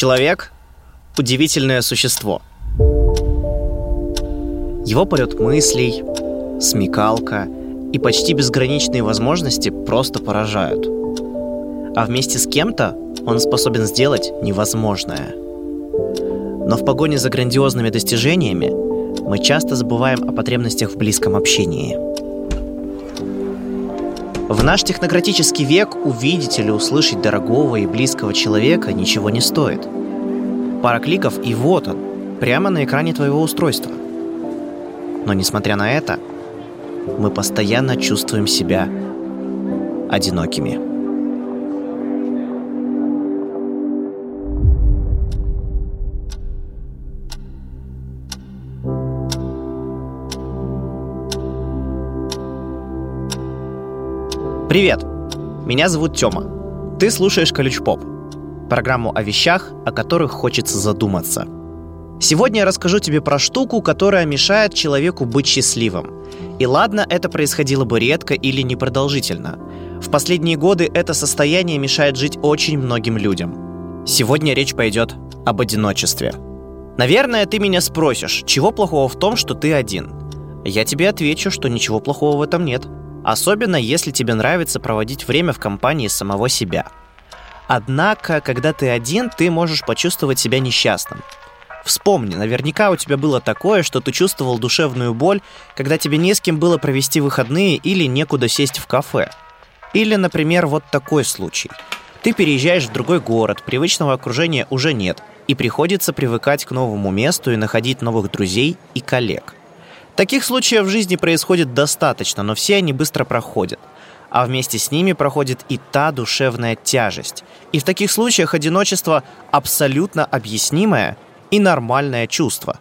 Человек – удивительное существо. Его полет мыслей, смекалка и почти безграничные возможности просто поражают. А вместе с кем-то он способен сделать невозможное. Но в погоне за грандиозными достижениями мы часто забываем о потребностях в близком общении. В наш технократический век увидеть или услышать дорогого и близкого человека ничего не стоит. Пара кликов и вот он, прямо на экране твоего устройства. Но несмотря на это, мы постоянно чувствуем себя одинокими. Привет! Меня зовут Тёма. Ты слушаешь Колюч Поп. Программу о вещах, о которых хочется задуматься. Сегодня я расскажу тебе про штуку, которая мешает человеку быть счастливым. И ладно, это происходило бы редко или непродолжительно. В последние годы это состояние мешает жить очень многим людям. Сегодня речь пойдет об одиночестве. Наверное, ты меня спросишь, чего плохого в том, что ты один? Я тебе отвечу, что ничего плохого в этом нет – Особенно, если тебе нравится проводить время в компании самого себя. Однако, когда ты один, ты можешь почувствовать себя несчастным. Вспомни, наверняка у тебя было такое, что ты чувствовал душевную боль, когда тебе не с кем было провести выходные или некуда сесть в кафе. Или, например, вот такой случай. Ты переезжаешь в другой город, привычного окружения уже нет, и приходится привыкать к новому месту и находить новых друзей и коллег. Таких случаев в жизни происходит достаточно, но все они быстро проходят. А вместе с ними проходит и та душевная тяжесть. И в таких случаях одиночество абсолютно объяснимое и нормальное чувство.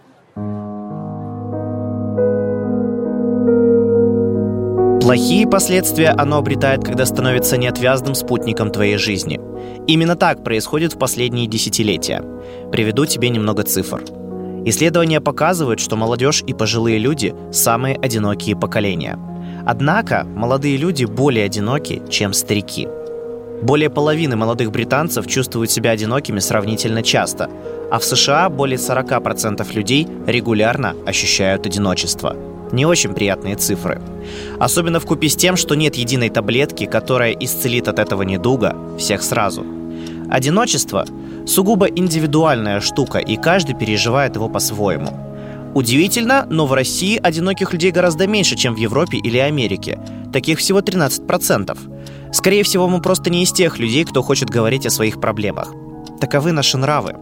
Плохие последствия оно обретает, когда становится неотвязным спутником твоей жизни. Именно так происходит в последние десятилетия. Приведу тебе немного цифр. Исследования показывают, что молодежь и пожилые люди – самые одинокие поколения. Однако молодые люди более одиноки, чем старики. Более половины молодых британцев чувствуют себя одинокими сравнительно часто, а в США более 40% людей регулярно ощущают одиночество. Не очень приятные цифры. Особенно в купе с тем, что нет единой таблетки, которая исцелит от этого недуга всех сразу. Одиночество сугубо индивидуальная штука, и каждый переживает его по-своему. Удивительно, но в России одиноких людей гораздо меньше, чем в Европе или Америке. Таких всего 13%. Скорее всего, мы просто не из тех людей, кто хочет говорить о своих проблемах. Таковы наши нравы.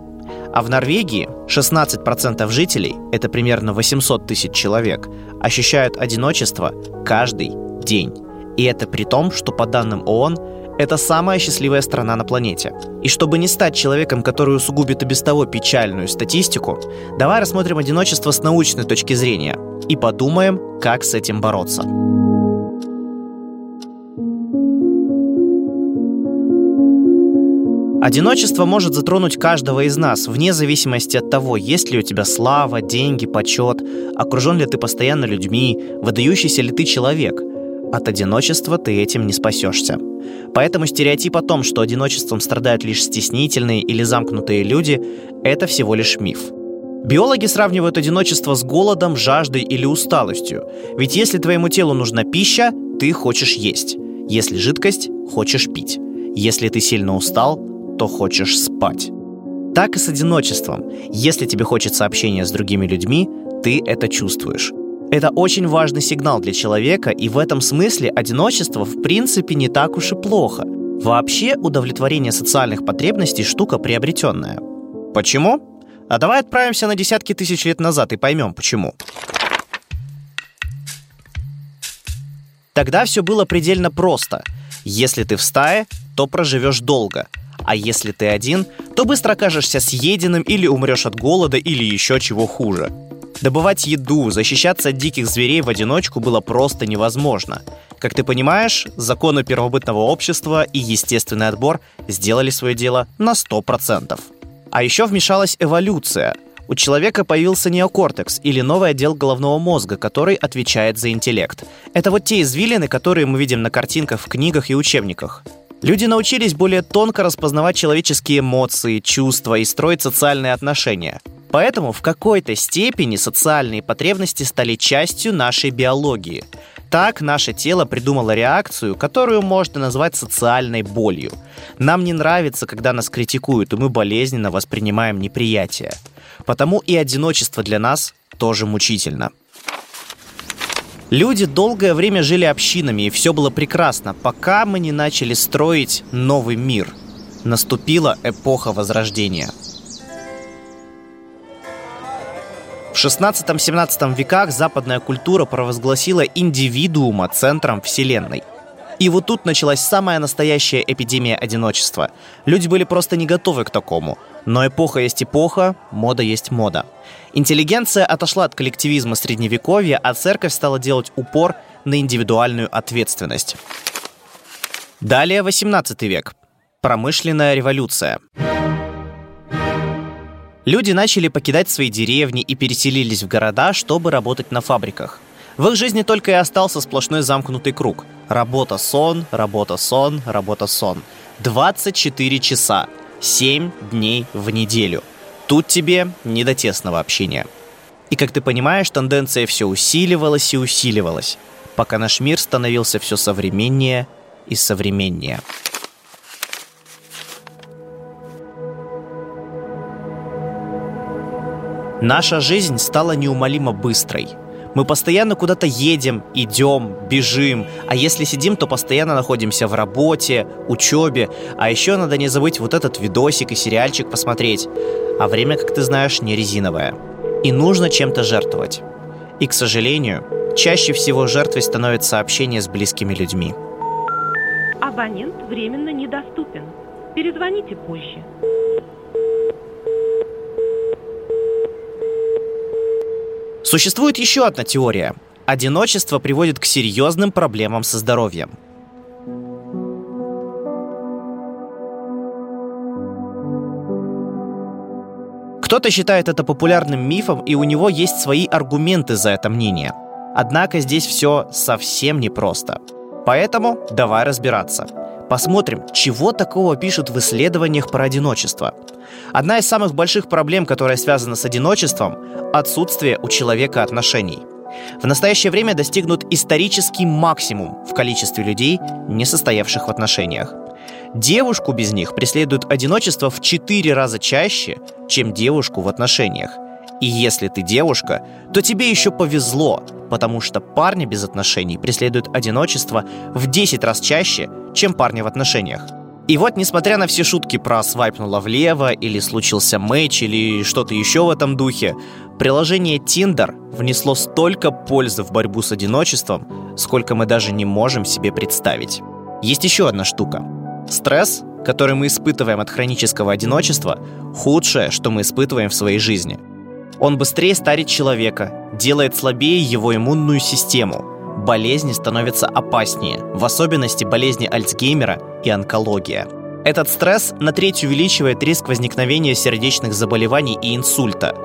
А в Норвегии 16% жителей, это примерно 800 тысяч человек, ощущают одиночество каждый день. И это при том, что по данным ООН это самая счастливая страна на планете. И чтобы не стать человеком, который усугубит и без того печальную статистику, давай рассмотрим одиночество с научной точки зрения и подумаем, как с этим бороться. Одиночество может затронуть каждого из нас, вне зависимости от того, есть ли у тебя слава, деньги, почет, окружен ли ты постоянно людьми, выдающийся ли ты человек. От одиночества ты этим не спасешься. Поэтому стереотип о том, что одиночеством страдают лишь стеснительные или замкнутые люди, это всего лишь миф. Биологи сравнивают одиночество с голодом, жаждой или усталостью. Ведь если твоему телу нужна пища, ты хочешь есть. Если жидкость, хочешь пить. Если ты сильно устал, то хочешь спать. Так и с одиночеством. Если тебе хочется общения с другими людьми, ты это чувствуешь. Это очень важный сигнал для человека, и в этом смысле одиночество в принципе не так уж и плохо. Вообще удовлетворение социальных потребностей штука приобретенная. Почему? А давай отправимся на десятки тысяч лет назад и поймем, почему. Тогда все было предельно просто. Если ты в стае, то проживешь долго. А если ты один, то быстро окажешься съеденным или умрешь от голода или еще чего хуже. Добывать еду, защищаться от диких зверей в одиночку было просто невозможно. Как ты понимаешь, законы первобытного общества и естественный отбор сделали свое дело на 100%. А еще вмешалась эволюция. У человека появился неокортекс или новый отдел головного мозга, который отвечает за интеллект. Это вот те извилины, которые мы видим на картинках в книгах и учебниках. Люди научились более тонко распознавать человеческие эмоции, чувства и строить социальные отношения. Поэтому в какой-то степени социальные потребности стали частью нашей биологии. Так наше тело придумало реакцию, которую можно назвать социальной болью. Нам не нравится, когда нас критикуют, и мы болезненно воспринимаем неприятие. Потому и одиночество для нас тоже мучительно. Люди долгое время жили общинами, и все было прекрасно, пока мы не начали строить новый мир. Наступила эпоха Возрождения. В 16-17 веках западная культура провозгласила индивидуума центром Вселенной. И вот тут началась самая настоящая эпидемия одиночества. Люди были просто не готовы к такому. Но эпоха есть эпоха, мода есть мода. Интеллигенция отошла от коллективизма средневековья, а церковь стала делать упор на индивидуальную ответственность. Далее 18 век. Промышленная революция. Люди начали покидать свои деревни и переселились в города, чтобы работать на фабриках. В их жизни только и остался сплошной замкнутый круг. Работа-сон, работа-сон, работа-сон. 24 часа. 7 дней в неделю. Тут тебе не до тесного общения. И как ты понимаешь, тенденция все усиливалась и усиливалась, пока наш мир становился все современнее и современнее. Наша жизнь стала неумолимо быстрой – мы постоянно куда-то едем, идем, бежим, а если сидим, то постоянно находимся в работе, учебе, а еще надо не забыть вот этот видосик и сериальчик посмотреть. А время, как ты знаешь, не резиновое. И нужно чем-то жертвовать. И, к сожалению, чаще всего жертвой становится общение с близкими людьми. Абонент временно недоступен. Перезвоните позже. Существует еще одна теория. Одиночество приводит к серьезным проблемам со здоровьем. Кто-то считает это популярным мифом, и у него есть свои аргументы за это мнение. Однако здесь все совсем непросто. Поэтому давай разбираться. Посмотрим, чего такого пишут в исследованиях про одиночество. Одна из самых больших проблем, которая связана с одиночеством – отсутствие у человека отношений. В настоящее время достигнут исторический максимум в количестве людей, не состоявших в отношениях. Девушку без них преследует одиночество в 4 раза чаще, чем девушку в отношениях. И если ты девушка, то тебе еще повезло, потому что парни без отношений преследуют одиночество в 10 раз чаще, чем парни в отношениях. И вот, несмотря на все шутки про свайпнуло влево, или случился матч, или что-то еще в этом духе, приложение Tinder внесло столько пользы в борьбу с одиночеством, сколько мы даже не можем себе представить. Есть еще одна штука. Стресс, который мы испытываем от хронического одиночества, худшее, что мы испытываем в своей жизни – он быстрее старит человека, делает слабее его иммунную систему. Болезни становятся опаснее, в особенности болезни Альцгеймера и онкология. Этот стресс на треть увеличивает риск возникновения сердечных заболеваний и инсульта.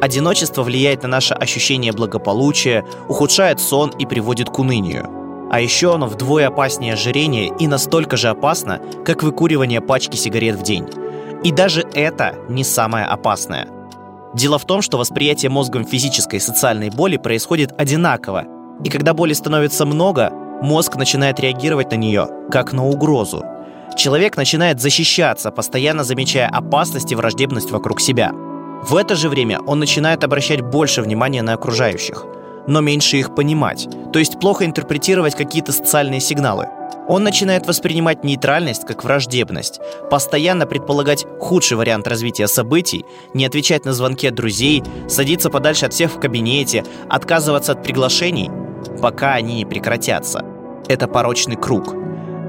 Одиночество влияет на наше ощущение благополучия, ухудшает сон и приводит к унынию. А еще оно вдвое опаснее ожирения и настолько же опасно, как выкуривание пачки сигарет в день. И даже это не самое опасное – Дело в том, что восприятие мозгом физической и социальной боли происходит одинаково, и когда боли становится много, мозг начинает реагировать на нее как на угрозу. Человек начинает защищаться, постоянно замечая опасность и враждебность вокруг себя. В это же время он начинает обращать больше внимания на окружающих, но меньше их понимать, то есть плохо интерпретировать какие-то социальные сигналы. Он начинает воспринимать нейтральность как враждебность, постоянно предполагать худший вариант развития событий, не отвечать на звонки от друзей, садиться подальше от всех в кабинете, отказываться от приглашений, пока они не прекратятся. Это порочный круг.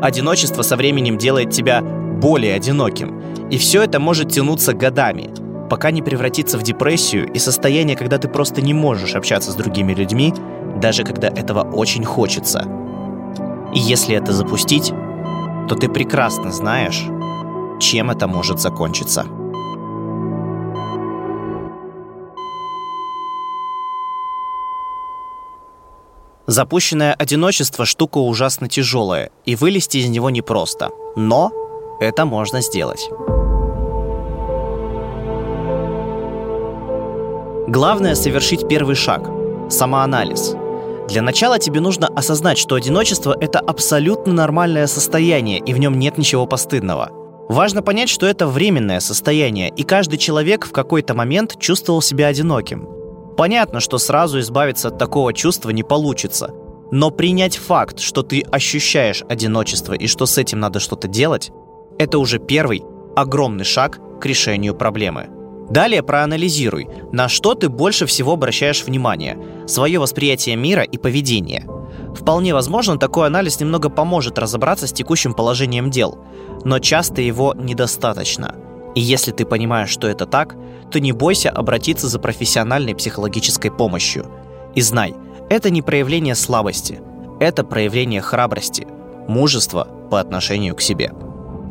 Одиночество со временем делает тебя более одиноким, и все это может тянуться годами, пока не превратится в депрессию и состояние, когда ты просто не можешь общаться с другими людьми, даже когда этого очень хочется – и если это запустить, то ты прекрасно знаешь, чем это может закончиться. Запущенное одиночество – штука ужасно тяжелая, и вылезти из него непросто. Но это можно сделать. Главное – совершить первый шаг – самоанализ. Для начала тебе нужно осознать, что одиночество – это абсолютно нормальное состояние, и в нем нет ничего постыдного. Важно понять, что это временное состояние, и каждый человек в какой-то момент чувствовал себя одиноким. Понятно, что сразу избавиться от такого чувства не получится, но принять факт, что ты ощущаешь одиночество и что с этим надо что-то делать, это уже первый огромный шаг к решению проблемы. Далее проанализируй, на что ты больше всего обращаешь внимание, свое восприятие мира и поведение. Вполне возможно, такой анализ немного поможет разобраться с текущим положением дел, но часто его недостаточно. И если ты понимаешь, что это так, то не бойся обратиться за профессиональной психологической помощью. И знай, это не проявление слабости, это проявление храбрости, мужества по отношению к себе.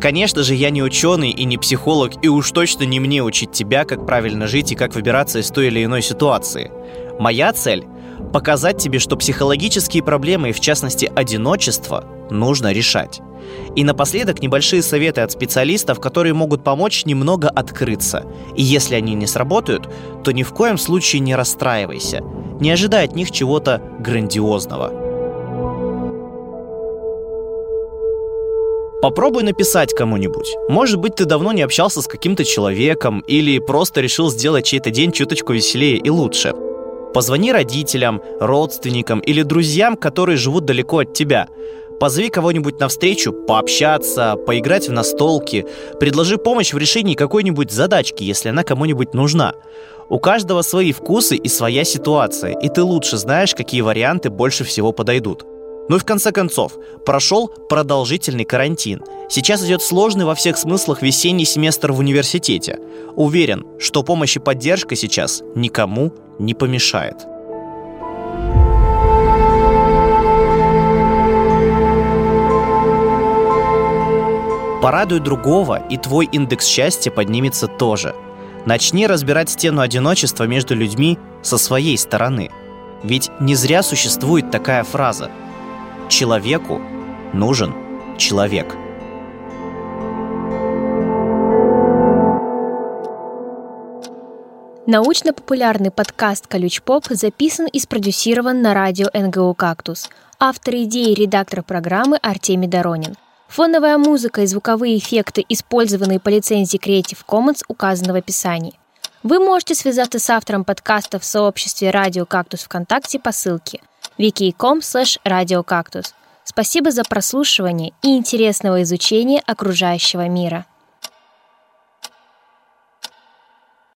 Конечно же, я не ученый и не психолог, и уж точно не мне учить тебя, как правильно жить и как выбираться из той или иной ситуации. Моя цель – показать тебе, что психологические проблемы, и в частности одиночество, нужно решать. И напоследок небольшие советы от специалистов, которые могут помочь немного открыться. И если они не сработают, то ни в коем случае не расстраивайся. Не ожидай от них чего-то грандиозного. Попробуй написать кому-нибудь. Может быть, ты давно не общался с каким-то человеком или просто решил сделать чей-то день чуточку веселее и лучше. Позвони родителям, родственникам или друзьям, которые живут далеко от тебя. Позови кого-нибудь на встречу, пообщаться, поиграть в настолки. Предложи помощь в решении какой-нибудь задачки, если она кому-нибудь нужна. У каждого свои вкусы и своя ситуация, и ты лучше знаешь, какие варианты больше всего подойдут. Ну и в конце концов, прошел продолжительный карантин. Сейчас идет сложный во всех смыслах весенний семестр в университете. Уверен, что помощь и поддержка сейчас никому не помешает. Порадуй другого, и твой индекс счастья поднимется тоже. Начни разбирать стену одиночества между людьми со своей стороны. Ведь не зря существует такая фраза – Человеку нужен человек. Научно-популярный подкаст «Колюч Поп» записан и спродюсирован на радио НГУ «Кактус». Автор идеи и редактор программы Артемий Доронин. Фоновая музыка и звуковые эффекты, использованные по лицензии Creative Commons, указаны в описании. Вы можете связаться с автором подкаста в сообществе «Радио Кактус ВКонтакте» по ссылке – wiki.com radiocactus. Спасибо за прослушивание и интересного изучения окружающего мира.